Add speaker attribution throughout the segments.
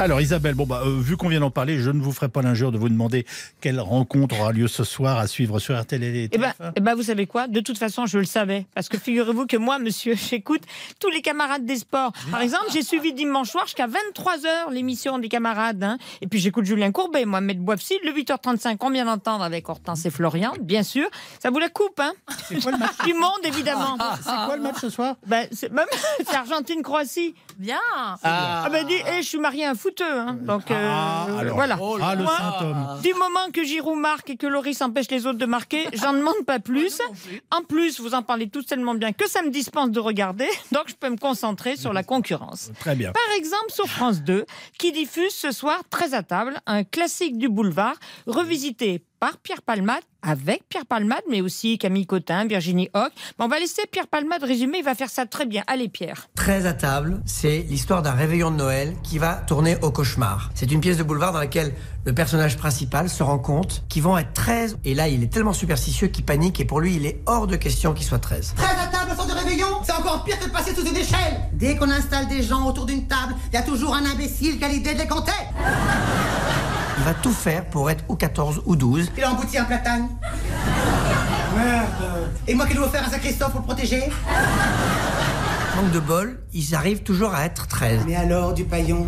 Speaker 1: Alors Isabelle, bon bah, euh, vu qu'on vient d'en parler, je ne vous ferai pas l'injure de vous demander quelle rencontre aura lieu ce soir à suivre sur RTL et
Speaker 2: Eh ben,
Speaker 1: TF1.
Speaker 2: eh ben, vous savez quoi? De toute façon, je le savais. Parce que figurez-vous que moi, monsieur, j'écoute tous les camarades des sports. Par exemple, j'ai suivi dimanche soir jusqu'à 23h l'émission des camarades. hein. Et puis j'écoute Julien Courbet, Mohamed Boifsi, le 8h35, on vient d'entendre avec Hortense et Florian, bien sûr. Ça vous la coupe, hein?
Speaker 1: C'est quoi le match
Speaker 2: Du monde, évidemment.
Speaker 1: C'est quoi le match ce soir?
Speaker 2: Ben, c'est Argentine-Croatie.
Speaker 3: Bien.
Speaker 2: Ah, ben, dis, eh, je suis marié à un Hein. Donc, euh,
Speaker 1: Ah, alors.
Speaker 2: voilà.
Speaker 1: Ah, le
Speaker 2: Moi,
Speaker 1: symptôme.
Speaker 2: Du moment que Giroud marque et que Loris empêche les autres de marquer, j'en demande pas plus. En plus, vous en parlez tous tellement bien que ça me dispense de regarder, donc je peux me concentrer sur la concurrence.
Speaker 1: Très bien.
Speaker 2: Par exemple, sur France 2, qui diffuse ce soir Très à table, un classique du boulevard, revisité par Pierre Palmade, avec Pierre Palmade, mais aussi Camille Cotin, Virginie Hoc. Bon, on va laisser Pierre Palmade résumer, il va faire ça très bien. Allez, Pierre.
Speaker 4: Très à table, c'est l'histoire d'un réveillon de Noël qui va tourner au cauchemar. C'est une pièce de boulevard dans laquelle le personnage principal se rend compte qu'ils vont être 13. Et là, il est tellement superstitieux qu'il panique et pour lui, il est hors de question qu'il soit 13.
Speaker 5: 13 à table sans de réveillon, c'est encore pire que de passer sous une échelle. Dès qu'on installe des gens autour d'une table, il y a toujours un imbécile qui a l'idée de les compter.
Speaker 4: Il va tout faire pour être ou 14 ou 12.
Speaker 5: Il a embouti un platane. Merde. Et moi qui dois faire un Saint-Christophe pour le protéger
Speaker 4: Manque de bol, ils arrivent toujours à être 13.
Speaker 5: Mais alors, du paillon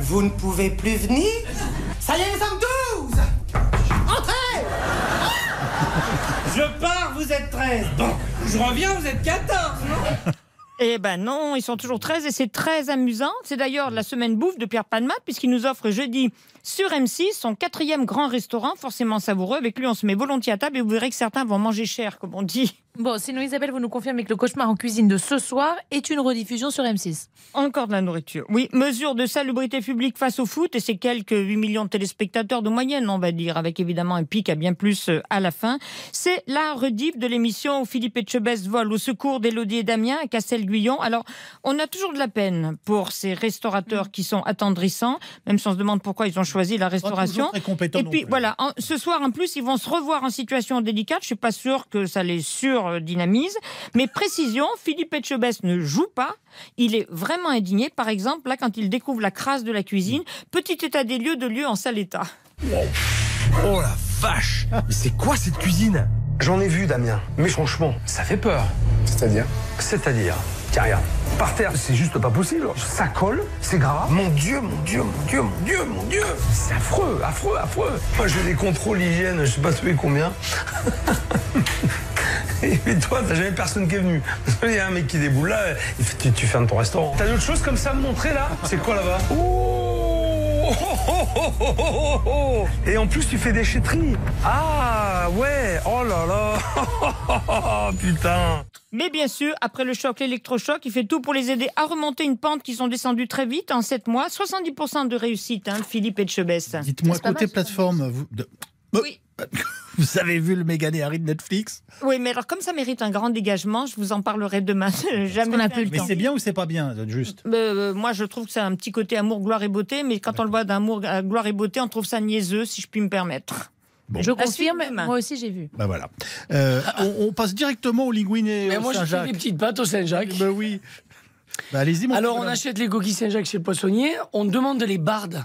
Speaker 5: Vous ne pouvez plus venir? Ça y est, nous sommes 12 Entrez
Speaker 6: Je pars, vous êtes 13. Bon, je reviens, vous êtes 14, non?
Speaker 2: Eh ben non, ils sont toujours 13 et c'est très amusant. C'est d'ailleurs la semaine bouffe de Pierre Palmade puisqu'il nous offre jeudi sur M6 son quatrième grand restaurant, forcément savoureux. Avec lui, on se met volontiers à table et vous verrez que certains vont manger cher, comme on dit.
Speaker 3: Bon, sinon Isabelle, vous nous confirmez que le cauchemar en cuisine de ce soir est une rediffusion sur M6.
Speaker 2: Encore de la nourriture. Oui, mesure de salubrité publique face au foot et c'est quelques 8 millions de téléspectateurs de moyenne, on va dire, avec évidemment un pic à bien plus euh, à la fin. C'est la rediff de l'émission où Philippe Etchebest vole au secours d'Élodie et Damien à Castel-Guyon. Alors, on a toujours de la peine pour ces restaurateurs qui sont attendrissants, même si on se demande pourquoi ils ont choisi la
Speaker 1: Pas
Speaker 2: restauration.
Speaker 1: très compétent
Speaker 2: Et
Speaker 1: non
Speaker 2: puis
Speaker 1: plus.
Speaker 2: voilà, en- ce soir en plus, ils vont se revoir en situation délicate. Je suis pas sûre que ça les surdynamise. Mais précision, Philippe Etchebest ne joue pas. Il est vraiment indigné. Par exemple, là, quand il découvre la crasse de la cuisine, petit état des lieux de lieu en sale état.
Speaker 7: Oh la vache Mais c'est quoi cette cuisine? J'en ai vu, Damien. Mais franchement, ça fait peur. C'est-à-dire? C'est-à-dire, tiens, regarde. Par terre, c'est juste pas possible. Ça colle, c'est gras. Mon Dieu, mon Dieu, mon Dieu, mon Dieu, mon Dieu. C'est affreux, affreux, affreux. Moi, je fais des contrôles hygiène, je sais pas celui combien. Et mais toi, t'as jamais personne qui est venu. Il y a un mec qui déboule là, il fait, tu, tu fermes ton restaurant. T'as d'autres choses comme ça à me montrer là? C'est quoi là-bas? Oh oh, oh, oh, oh, oh. Et en plus, tu fais des chéteries. Ah ouais, oh là là. Putain.
Speaker 2: Mais bien sûr, après le choc, l'électrochoc, il fait tout pour les aider à remonter une pente qui sont descendues très vite en 7 mois. 70% de réussite, hein, Philippe Etchebest.
Speaker 1: Dites-moi, côté
Speaker 3: mal,
Speaker 1: plateforme, vous, de-
Speaker 2: Oui.
Speaker 1: Vous avez vu le méga Harry de Netflix?
Speaker 2: Oui, mais alors comme ça mérite un grand dégagement, je vous en parlerai demain. Jamais
Speaker 3: a plus le
Speaker 1: Mais
Speaker 3: temps.
Speaker 1: c'est bien ou c'est pas bien, juste?
Speaker 2: Euh, moi, je trouve que c'est un petit côté amour, gloire et beauté, mais quand on le voit d'amour, euh, gloire et beauté, on trouve ça niaiseux, si je puis me permettre.
Speaker 1: Bon.
Speaker 3: Je confirme, moi aussi j'ai vu.
Speaker 1: Bah voilà. Euh, on, on passe directement au linguine et
Speaker 8: Mais
Speaker 1: au
Speaker 8: moi, je fais
Speaker 1: Saint-Jacques.
Speaker 8: des petites pâtes au Saint-Jacques.
Speaker 1: Bah oui. Bah allez-y, mon
Speaker 8: Alors, on achète les coquilles Saint-Jacques chez le poissonnier, on demande les bardes.